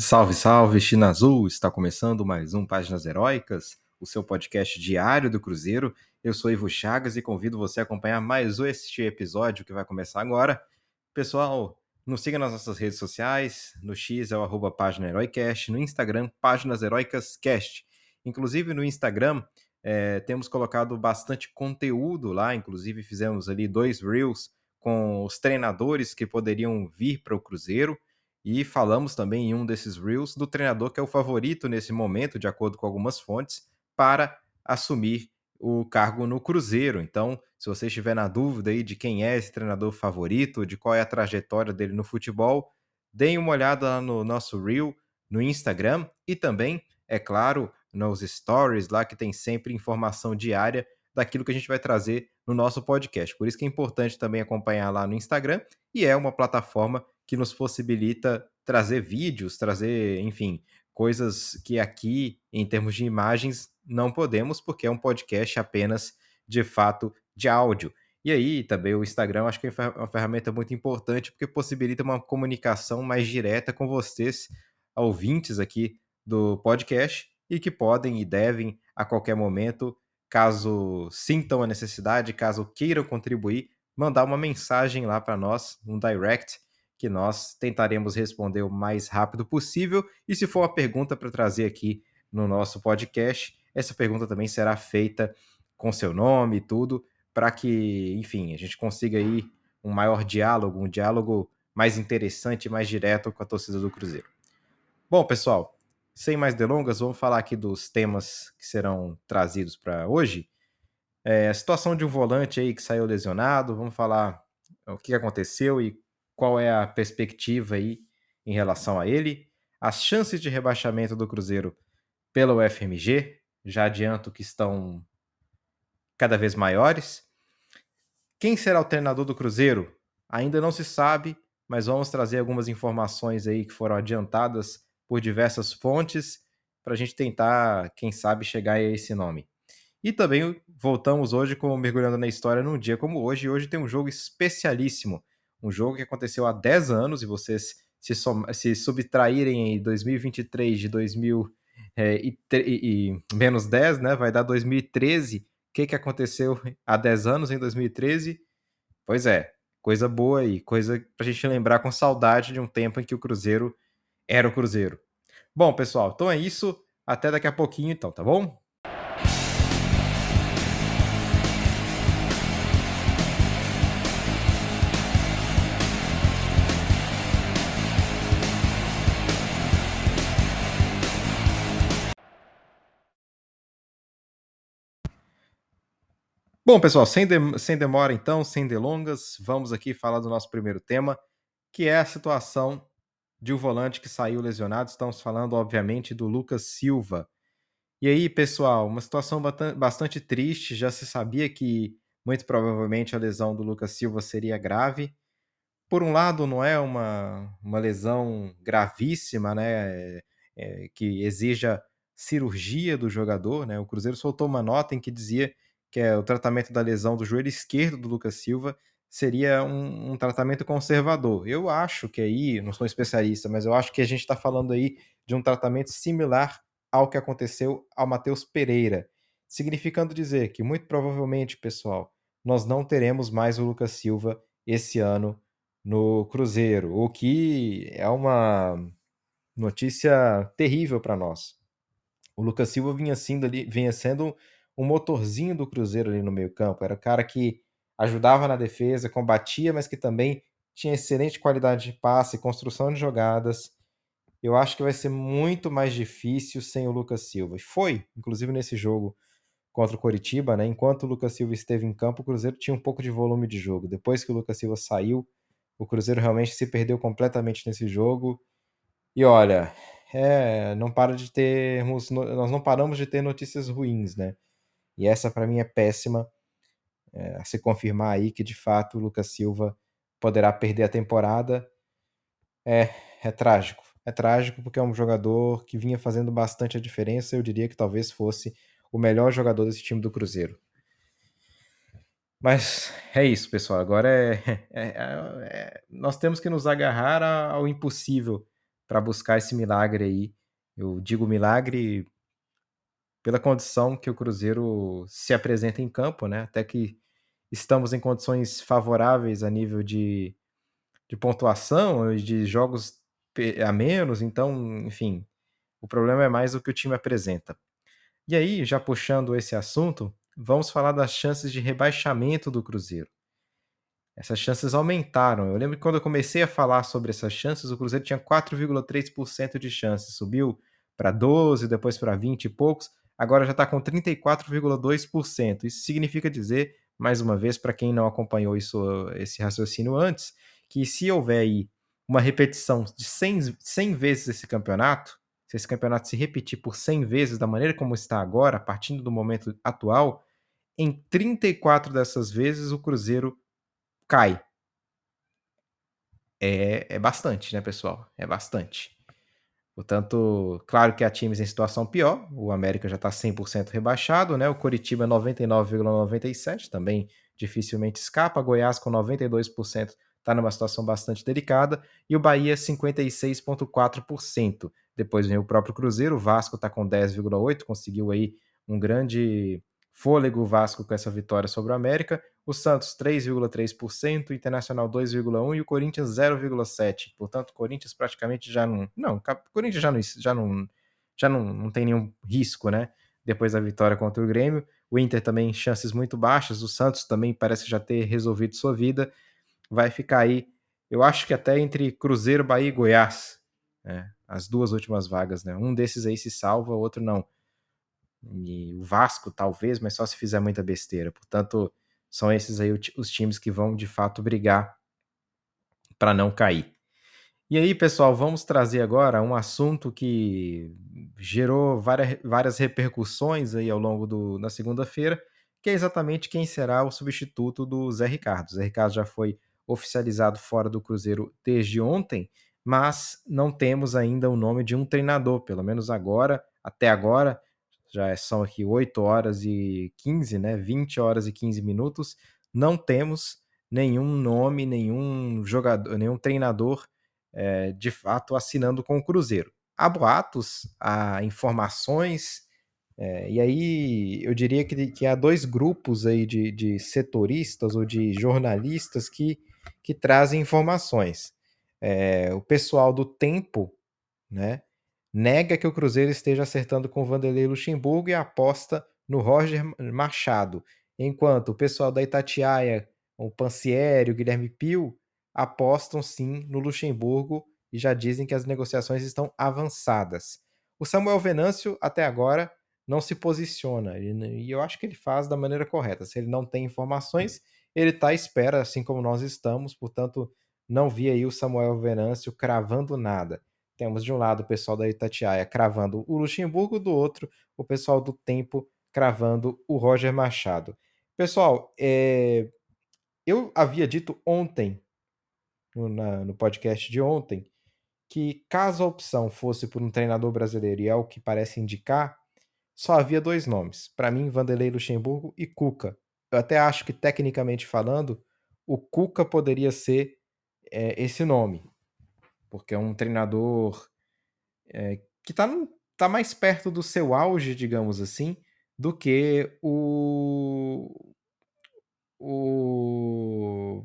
Salve, salve, China Azul! Está começando mais um Páginas Heróicas, o seu podcast diário do Cruzeiro. Eu sou Ivo Chagas e convido você a acompanhar mais este episódio que vai começar agora. Pessoal, nos siga nas nossas redes sociais, no X é o arroba Página Heroicast, no Instagram, Páginas Heroicas Cast. Inclusive no Instagram, é, temos colocado bastante conteúdo lá, inclusive fizemos ali dois Reels com os treinadores que poderiam vir para o Cruzeiro. E falamos também em um desses Reels do treinador que é o favorito nesse momento, de acordo com algumas fontes, para assumir o cargo no Cruzeiro. Então, se você estiver na dúvida aí de quem é esse treinador favorito, de qual é a trajetória dele no futebol, deem uma olhada lá no nosso Reel no Instagram e também, é claro, nos stories lá que tem sempre informação diária daquilo que a gente vai trazer no nosso podcast. Por isso que é importante também acompanhar lá no Instagram e é uma plataforma que nos possibilita trazer vídeos, trazer, enfim, coisas que aqui, em termos de imagens, não podemos, porque é um podcast apenas de fato de áudio. E aí também o Instagram acho que é uma ferramenta muito importante porque possibilita uma comunicação mais direta com vocês, ouvintes aqui do podcast, e que podem e devem a qualquer momento, caso sintam a necessidade, caso queiram contribuir, mandar uma mensagem lá para nós, um direct, que nós tentaremos responder o mais rápido possível. E se for uma pergunta para trazer aqui no nosso podcast, essa pergunta também será feita com seu nome e tudo, para que, enfim, a gente consiga aí um maior diálogo, um diálogo mais interessante, mais direto com a torcida do Cruzeiro. Bom, pessoal, sem mais delongas, vamos falar aqui dos temas que serão trazidos para hoje. É, a situação de um volante aí que saiu lesionado, vamos falar o que aconteceu e qual é a perspectiva aí em relação a ele, as chances de rebaixamento do Cruzeiro pelo FMG, já adianto que estão cada vez maiores. Quem será o treinador do Cruzeiro? Ainda não se sabe, mas vamos trazer algumas informações aí que foram adiantadas por diversas fontes para a gente tentar, quem sabe, chegar a esse nome. E também voltamos hoje com mergulhando na história num dia como hoje. Hoje tem um jogo especialíssimo um jogo que aconteceu há 10 anos e vocês se, se subtraírem em 2023 de 2000 é, e, e, e, menos 10, né? Vai dar 2013. O que, que aconteceu há 10 anos, em 2013? Pois é, coisa boa aí, coisa pra gente lembrar com saudade de um tempo em que o Cruzeiro era o Cruzeiro. Bom, pessoal, então é isso. Até daqui a pouquinho, então, tá bom? Bom, pessoal, sem, de, sem demora então, sem delongas, vamos aqui falar do nosso primeiro tema, que é a situação de um volante que saiu lesionado. Estamos falando, obviamente, do Lucas Silva. E aí, pessoal, uma situação bastante triste. Já se sabia que muito provavelmente a lesão do Lucas Silva seria grave. Por um lado, não é uma, uma lesão gravíssima, né? É, que exija cirurgia do jogador, né? O Cruzeiro soltou uma nota em que dizia que é o tratamento da lesão do joelho esquerdo do Lucas Silva, seria um, um, tratamento conservador. Eu acho que aí, não sou especialista, mas eu acho que a gente está falando aí de um tratamento similar ao que aconteceu ao Matheus Pereira, significando dizer que muito provavelmente, pessoal, nós não teremos mais o Lucas Silva esse ano no Cruzeiro, o que é uma notícia terrível para nós. O Lucas Silva vinha sendo, vinha sendo um motorzinho do Cruzeiro ali no meio-campo. Era o cara que ajudava na defesa, combatia, mas que também tinha excelente qualidade de passe, construção de jogadas. Eu acho que vai ser muito mais difícil sem o Lucas Silva. E foi, inclusive nesse jogo contra o Coritiba, né? Enquanto o Lucas Silva esteve em campo, o Cruzeiro tinha um pouco de volume de jogo. Depois que o Lucas Silva saiu, o Cruzeiro realmente se perdeu completamente nesse jogo. E olha, é, não para de termos, nós não paramos de ter notícias ruins, né? E essa para mim é péssima. É, se confirmar aí que de fato o Lucas Silva poderá perder a temporada. É, é trágico. É trágico porque é um jogador que vinha fazendo bastante a diferença. Eu diria que talvez fosse o melhor jogador desse time do Cruzeiro. Mas é isso, pessoal. Agora é, é, é, é nós temos que nos agarrar ao impossível para buscar esse milagre aí. Eu digo milagre pela condição que o Cruzeiro se apresenta em campo, né? Até que estamos em condições favoráveis a nível de, de pontuação, de jogos a menos, então, enfim, o problema é mais o que o time apresenta. E aí, já puxando esse assunto, vamos falar das chances de rebaixamento do Cruzeiro. Essas chances aumentaram. Eu lembro que quando eu comecei a falar sobre essas chances, o Cruzeiro tinha 4,3% de chances, subiu para 12, depois para 20 e poucos, agora já está com 34,2%. Isso significa dizer, mais uma vez, para quem não acompanhou isso, esse raciocínio antes, que se houver aí uma repetição de 100, 100 vezes esse campeonato, se esse campeonato se repetir por 100 vezes da maneira como está agora, partindo do momento atual, em 34 dessas vezes o Cruzeiro cai. É, é bastante, né, pessoal? É bastante. Portanto, claro que há times em situação pior. O América já está 100% rebaixado, né? O Coritiba 99,97, também dificilmente escapa. Goiás com 92% está numa situação bastante delicada. E o Bahia 56,4%. Depois vem o próprio Cruzeiro, o Vasco está com 10,8%, conseguiu aí um grande fôlego Vasco com essa vitória sobre o América. O Santos 3,3%, o Internacional 2,1% e o Corinthians 0,7%. Portanto, o Corinthians praticamente já não. Não, o Corinthians já não, já não, já não, não tem nenhum risco, né? Depois da vitória contra o Grêmio. O Inter também chances muito baixas. O Santos também parece já ter resolvido sua vida. Vai ficar aí, eu acho que até entre Cruzeiro, Bahia e Goiás. Né? As duas últimas vagas, né? Um desses aí se salva, o outro não. E o Vasco, talvez, mas só se fizer muita besteira. Portanto, são esses aí os times que vão de fato brigar para não cair. E aí, pessoal, vamos trazer agora um assunto que gerou várias, várias repercussões aí ao longo do, da segunda-feira, que é exatamente quem será o substituto do Zé Ricardo. O Zé Ricardo já foi oficializado fora do Cruzeiro desde ontem, mas não temos ainda o nome de um treinador, pelo menos agora, até agora, já são aqui 8 horas e 15, né? 20 horas e 15 minutos. Não temos nenhum nome, nenhum jogador, nenhum treinador é, de fato assinando com o Cruzeiro. Há boatos, há informações, é, e aí eu diria que, que há dois grupos aí de, de setoristas ou de jornalistas que, que trazem informações. É, o pessoal do Tempo, né? Nega que o Cruzeiro esteja acertando com Vanderlei Luxemburgo e aposta no Roger Machado, enquanto o pessoal da Itatiaia, o Pancieri, o Guilherme Pio, apostam sim no Luxemburgo e já dizem que as negociações estão avançadas. O Samuel Venâncio, até agora, não se posiciona, e eu acho que ele faz da maneira correta. Se ele não tem informações, ele está à espera, assim como nós estamos, portanto, não vi aí o Samuel Venâncio cravando nada. Temos de um lado o pessoal da Itatiaia cravando o Luxemburgo, do outro o pessoal do Tempo cravando o Roger Machado. Pessoal, é... eu havia dito ontem, no, na, no podcast de ontem, que caso a opção fosse por um treinador brasileiro, e é o que parece indicar, só havia dois nomes. Para mim, Vanderlei Luxemburgo e Cuca. Eu até acho que, tecnicamente falando, o Cuca poderia ser é, esse nome porque é um treinador é, que está tá mais perto do seu auge, digamos assim, do que o. O.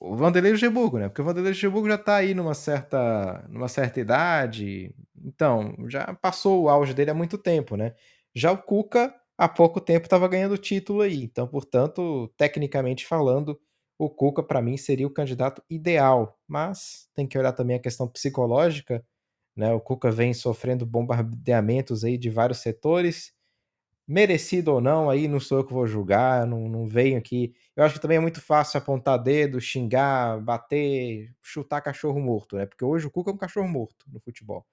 O Vanderlei Luxemburgo, né? Porque o Vanderlei Luxemburgo já está aí numa certa, numa certa idade, então já passou o auge dele há muito tempo, né? Já o Cuca, há pouco tempo, estava ganhando título aí, então, portanto, tecnicamente falando, o Cuca, para mim, seria o candidato ideal, mas tem que olhar também a questão psicológica. Né? O Cuca vem sofrendo bombardeamentos aí de vários setores, merecido ou não, aí não sou eu que vou julgar, não, não venho aqui. Eu acho que também é muito fácil apontar dedo, xingar, bater, chutar cachorro morto, né? Porque hoje o Cuca é um cachorro morto no futebol.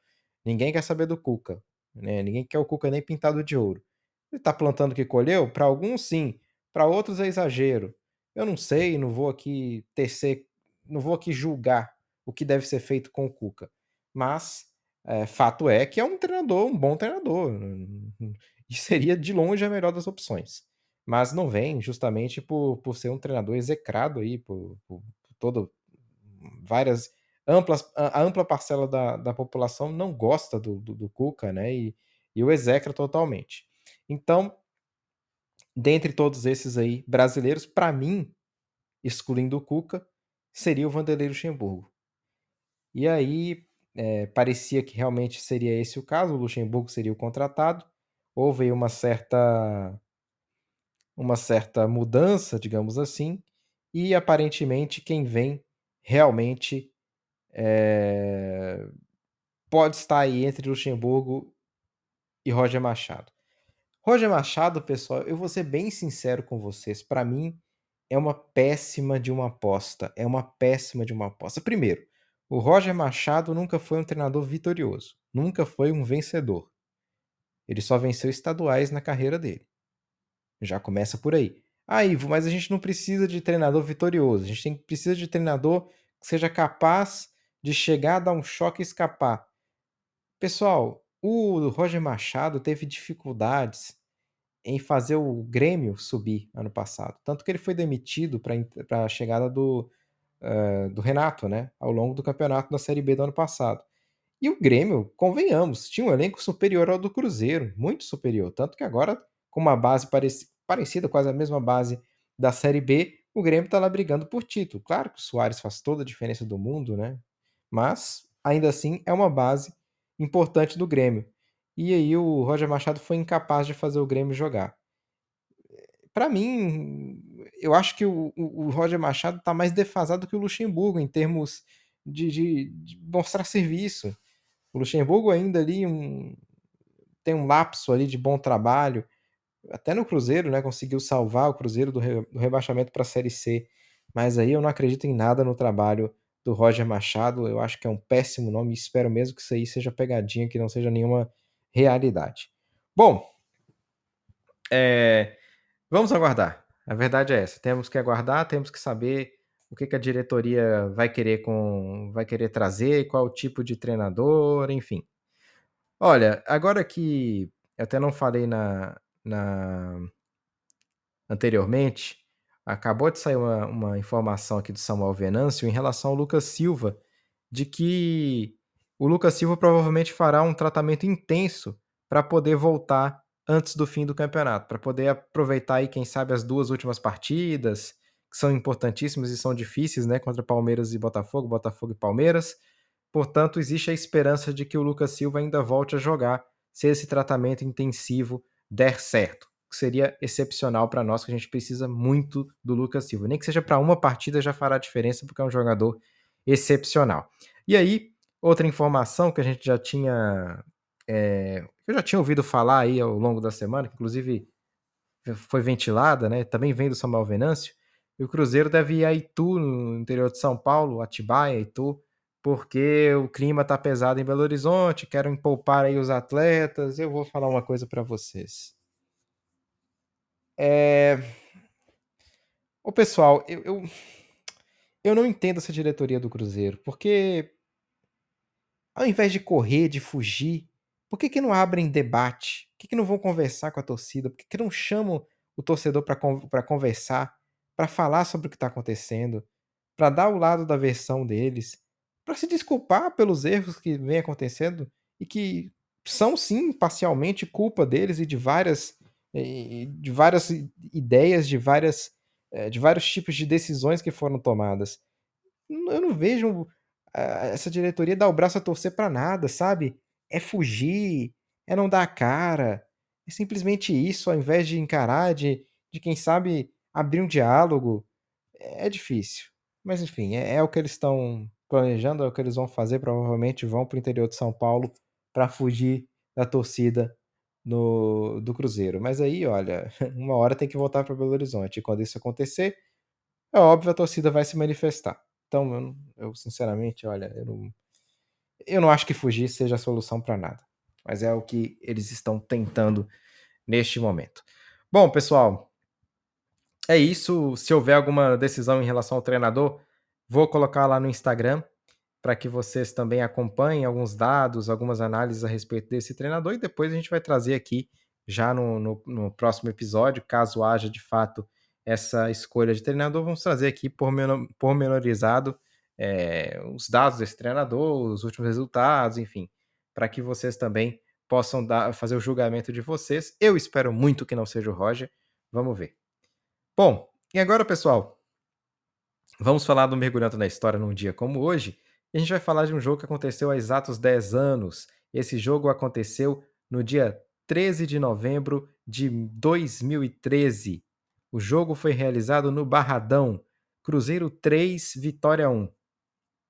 Ninguém quer saber do Cuca, né? Ninguém quer o Cuca nem pintado de ouro. Ele tá plantando o que colheu? Para alguns sim, para outros é exagero. Eu não sei, não vou aqui tecer, não vou aqui julgar o que deve ser feito com o Cuca, mas é, fato é que é um treinador, um bom treinador, e seria de longe a melhor das opções. Mas não vem justamente por, por ser um treinador execrado aí por, por, por todo várias ampla, a ampla parcela da, da população não gosta do, do, do Cuca, né? E, e o execra totalmente. Então, dentre todos esses aí brasileiros, para mim, excluindo o Cuca, seria o Vanderlei Luxemburgo. E aí é, parecia que realmente seria esse o caso, o Luxemburgo seria o contratado. Houve uma certa uma certa mudança, digamos assim, e aparentemente quem vem realmente é, pode estar aí entre Luxemburgo e Roger Machado. Roger Machado, pessoal, eu vou ser bem sincero com vocês, para mim é uma péssima de uma aposta, é uma péssima de uma aposta. Primeiro, o Roger Machado nunca foi um treinador vitorioso, nunca foi um vencedor. Ele só venceu estaduais na carreira dele. Já começa por aí. Ah, Ivo, mas a gente não precisa de treinador vitorioso. A gente tem, precisa de treinador que seja capaz de chegar, dar um choque e escapar. Pessoal, o Roger Machado teve dificuldades em fazer o Grêmio subir ano passado. Tanto que ele foi demitido para a chegada do, uh, do Renato, né? Ao longo do campeonato da Série B do ano passado. E o Grêmio, convenhamos, tinha um elenco superior ao do Cruzeiro, muito superior. Tanto que agora, com uma base pareci parecida, quase a mesma base da Série B, o Grêmio está lá brigando por título. Claro que o Soares faz toda a diferença do mundo, né? Mas, ainda assim, é uma base importante do Grêmio. E aí o Roger Machado foi incapaz de fazer o Grêmio jogar. Para mim, eu acho que o, o, Roger Machado está mais defasado que o Luxemburgo em termos de, de, de mostrar serviço. O Luxemburgo ainda ali um, tem um lapso ali de bom trabalho. Até no Cruzeiro, né? Conseguiu salvar o Cruzeiro do, re, do rebaixamento para a Série C. Mas aí eu não acredito em nada no trabalho do Roger Machado. Eu acho que é um péssimo nome. Espero mesmo que isso aí seja pegadinha, que não seja nenhuma realidade. Bom, é, vamos aguardar. A verdade é essa. Temos que aguardar, temos que saber o que, que a diretoria vai querer com, vai querer trazer, qual tipo de treinador, enfim. Olha, agora que eu até não falei na, na anteriormente, acabou de sair uma, uma informação aqui do Samuel Venâncio em relação ao Lucas Silva, de que o Lucas Silva provavelmente fará um tratamento intenso para poder voltar antes do fim do campeonato, para poder aproveitar aí, quem sabe, as duas últimas partidas, que são importantíssimas e são difíceis, né, contra Palmeiras e Botafogo, Botafogo e Palmeiras. Portanto, existe a esperança de que o Lucas Silva ainda volte a jogar se esse tratamento intensivo der certo, que seria excepcional para nós, que a gente precisa muito do Lucas Silva. Nem que seja para uma partida já fará diferença, porque é um jogador excepcional. E aí, Outra informação que a gente já tinha. É, eu já tinha ouvido falar aí ao longo da semana, que inclusive foi ventilada, né? Também vem do Samuel Venâncio. E o Cruzeiro deve ir a Itu, no interior de São Paulo, Atibaia, Itu, porque o clima tá pesado em Belo Horizonte, querem poupar aí os atletas. Eu vou falar uma coisa para vocês. É... Ô, pessoal, eu, eu, eu não entendo essa diretoria do Cruzeiro, porque ao invés de correr, de fugir, por que, que não abrem debate? Por que, que não vão conversar com a torcida? Por que, que não chamam o torcedor para conversar, para falar sobre o que está acontecendo, para dar o lado da versão deles, para se desculpar pelos erros que vem acontecendo e que são sim parcialmente culpa deles e de várias de várias ideias, de várias eh, de vários tipos de decisões que foram tomadas. Eu não vejo essa diretoria dá o braço a torcer para nada, sabe? É fugir, é não dar a cara, é simplesmente isso, ao invés de encarar, de, de quem sabe abrir um diálogo. É difícil. Mas enfim, é, é o que eles estão planejando, é o que eles vão fazer. Provavelmente vão para o interior de São Paulo para fugir da torcida no, do Cruzeiro. Mas aí, olha, uma hora tem que voltar para Belo Horizonte. E quando isso acontecer, é óbvio a torcida vai se manifestar. Então, eu, eu sinceramente, olha, eu não, eu não acho que fugir seja a solução para nada. Mas é o que eles estão tentando neste momento. Bom, pessoal, é isso. Se houver alguma decisão em relação ao treinador, vou colocar lá no Instagram para que vocês também acompanhem alguns dados, algumas análises a respeito desse treinador e depois a gente vai trazer aqui já no, no, no próximo episódio, caso haja de fato essa escolha de treinador, vamos trazer aqui pormenorizado é, os dados desse treinador, os últimos resultados, enfim, para que vocês também possam dar, fazer o julgamento de vocês. Eu espero muito que não seja o Roger. Vamos ver. Bom, e agora, pessoal, vamos falar do Mergulhando na História num dia como hoje. A gente vai falar de um jogo que aconteceu há exatos 10 anos. Esse jogo aconteceu no dia 13 de novembro de 2013. O jogo foi realizado no Barradão. Cruzeiro 3, Vitória 1.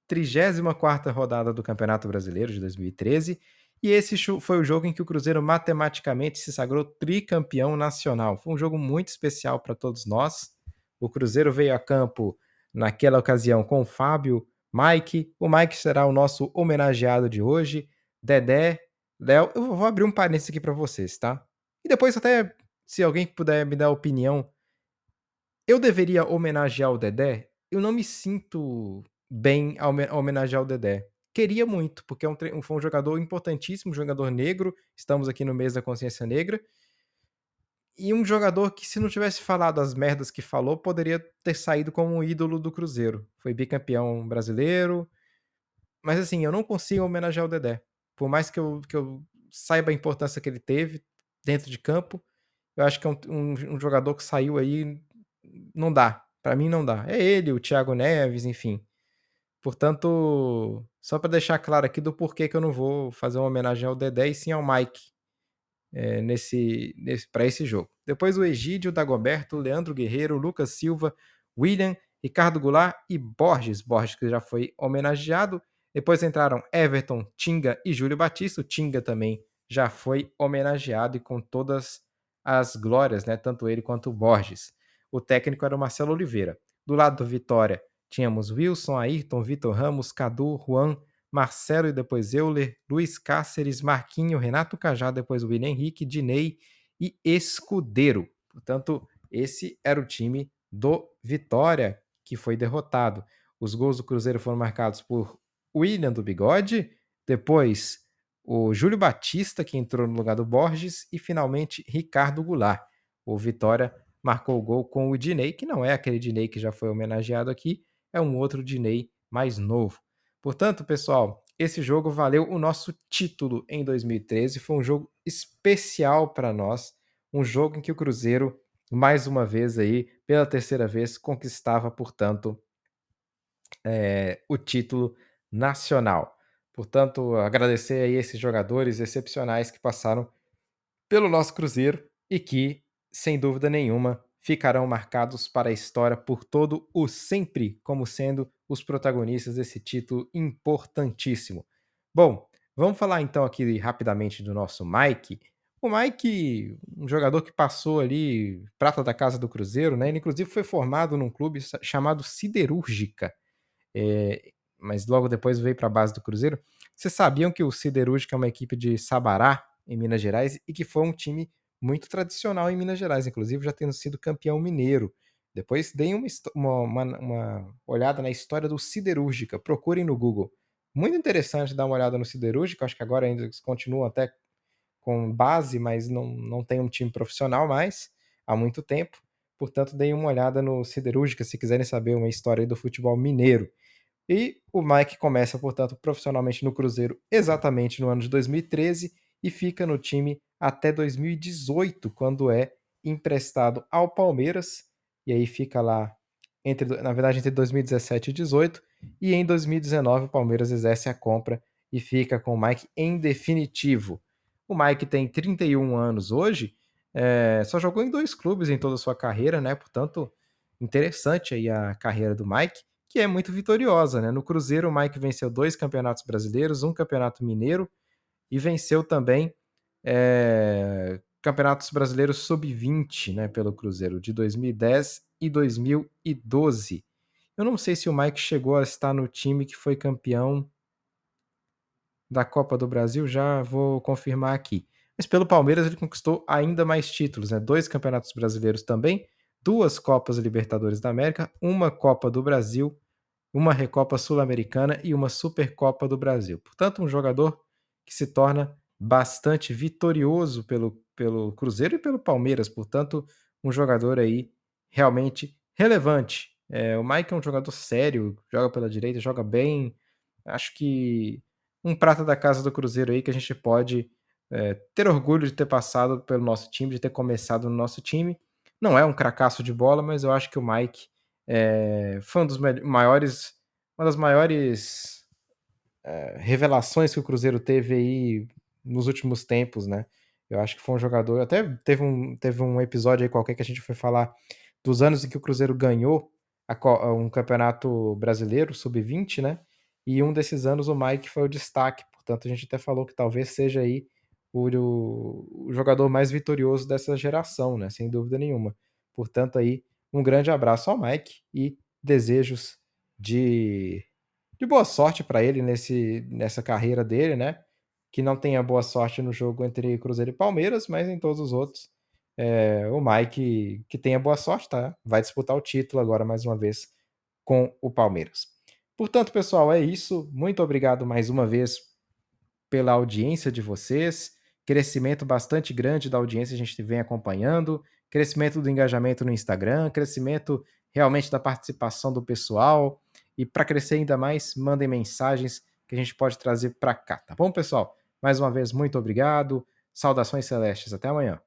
34ª rodada do Campeonato Brasileiro de 2013 e esse foi o jogo em que o Cruzeiro matematicamente se sagrou tricampeão nacional. Foi um jogo muito especial para todos nós. O Cruzeiro veio a campo naquela ocasião com o Fábio, Mike. O Mike será o nosso homenageado de hoje. Dedé, Léo. Eu vou abrir um parênteses aqui para vocês, tá? E depois, até se alguém puder me dar opinião, eu deveria homenagear o Dedé? Eu não me sinto bem ao homenagear o Dedé. Queria muito, porque é um, foi um jogador importantíssimo, jogador negro. Estamos aqui no mês da consciência negra. E um jogador que, se não tivesse falado as merdas que falou, poderia ter saído como um ídolo do Cruzeiro. Foi bicampeão brasileiro. Mas assim, eu não consigo homenagear o Dedé. Por mais que eu, que eu saiba a importância que ele teve dentro de campo, eu acho que é um, um, um jogador que saiu aí. Não dá. Para mim, não dá. É ele, o Thiago Neves, enfim. Portanto, só para deixar claro aqui do porquê que eu não vou fazer uma homenagem ao Dedé e sim ao Mike é, nesse, nesse para esse jogo. Depois o Egídio, Dagoberto, Leandro Guerreiro, Lucas Silva, William, Ricardo Goulart e Borges. Borges que já foi homenageado. Depois entraram Everton, Tinga e Júlio Batista. O Tinga também já foi homenageado e com todas as glórias, né? Tanto ele quanto o Borges. O técnico era o Marcelo Oliveira. Do lado do Vitória, Tínhamos Wilson, Ayrton, Vitor Ramos, Cadu, Juan, Marcelo e depois Euler, Luiz Cáceres, Marquinho, Renato Cajá, depois William Henrique, Dinei e Escudeiro. Portanto, esse era o time do Vitória que foi derrotado. Os gols do Cruzeiro foram marcados por William do Bigode, depois o Júlio Batista, que entrou no lugar do Borges, e finalmente Ricardo Goulart. O Vitória marcou o gol com o Dinei, que não é aquele Dinei que já foi homenageado aqui, é um outro Diney mais novo. Portanto, pessoal, esse jogo valeu o nosso título em 2013. Foi um jogo especial para nós, um jogo em que o Cruzeiro, mais uma vez aí, pela terceira vez, conquistava, portanto, é, o título nacional. Portanto, agradecer aí esses jogadores excepcionais que passaram pelo nosso Cruzeiro e que, sem dúvida nenhuma, ficarão marcados para a história por todo o sempre como sendo os protagonistas desse título importantíssimo. Bom, vamos falar então aqui rapidamente do nosso Mike. O Mike, um jogador que passou ali prata da casa do Cruzeiro, né? Ele inclusive foi formado num clube chamado Siderúrgica, é, mas logo depois veio para a base do Cruzeiro. Vocês sabiam que o Siderúrgica é uma equipe de Sabará, em Minas Gerais, e que foi um time muito tradicional em Minas Gerais, inclusive já tendo sido campeão mineiro. Depois deem uma, uma, uma, olhada na história do Siderúrgica, procurem no Google. Muito interessante dar uma olhada no Siderúrgica, acho que agora ainda eles continuam até com base, mas não, não tem um time profissional mais há muito tempo. Portanto, deem uma olhada no Siderúrgica se quiserem saber uma história do futebol mineiro. E o Mike começa, portanto, profissionalmente no Cruzeiro exatamente no ano de 2013 e fica no time até 2018, quando é emprestado ao Palmeiras, e aí fica lá entre, na verdade, entre 2017 e 2018, e em 2019 o Palmeiras exerce a compra e fica com o Mike em definitivo. O Mike tem 31 anos hoje, é, só jogou em dois clubes em toda a sua carreira, né? Portanto, interessante aí a carreira do Mike, que é muito vitoriosa, né? No Cruzeiro, o Mike venceu dois campeonatos brasileiros, um campeonato mineiro e venceu também é, campeonatos brasileiros sub-20 né, pelo Cruzeiro, de 2010 e 2012. Eu não sei se o Mike chegou a estar no time que foi campeão da Copa do Brasil, já vou confirmar aqui. Mas pelo Palmeiras ele conquistou ainda mais títulos, né? Dois campeonatos brasileiros também, duas Copas Libertadores da América, uma Copa do Brasil, uma Recopa Sul-Americana e uma Supercopa do Brasil. Portanto, um jogador que se torna bastante vitorioso pelo, pelo Cruzeiro e pelo Palmeiras, portanto, um jogador aí realmente relevante É, o Mike é um jogador sério, joga pela direita, joga bem. Acho que um prata da casa do Cruzeiro aí que a gente pode é, ter orgulho de ter passado pelo nosso time, de ter começado no nosso time. Não é um cracaço de bola, mas eu acho que o Mike é, foi um dos maiores, uma das maiores é, revelações que o Cruzeiro teve aí nos últimos tempos, né? Eu acho que foi um jogador. Até teve um, teve um episódio aí qualquer que a gente foi falar dos anos em que o Cruzeiro ganhou a, um campeonato brasileiro, sub-20, né? E um desses anos o Mike foi o destaque. Portanto, a gente até falou que talvez seja aí o, o, jogador mais vitorioso dessa geração, né? Sem dúvida nenhuma. Portanto, aí, um grande abraço ao Mike e desejos de, de boa sorte para ele nesse, nessa carreira dele, né? Que não tenha boa sorte no jogo entre Cruzeiro e Palmeiras, mas em todos os outros é, o Mike, que tenha boa sorte, tá? Vai disputar o título agora mais uma vez com o Palmeiras. Portanto, pessoal, é isso. Muito obrigado mais uma vez pela audiência de vocês. Crescimento bastante grande da audiência a gente vem acompanhando. Crescimento do engajamento no Instagram, crescimento realmente da participação do pessoal. E para crescer ainda mais, mandem mensagens que a gente pode trazer para cá, tá bom, pessoal? Mais uma vez, muito obrigado. Saudações celestes. Até amanhã.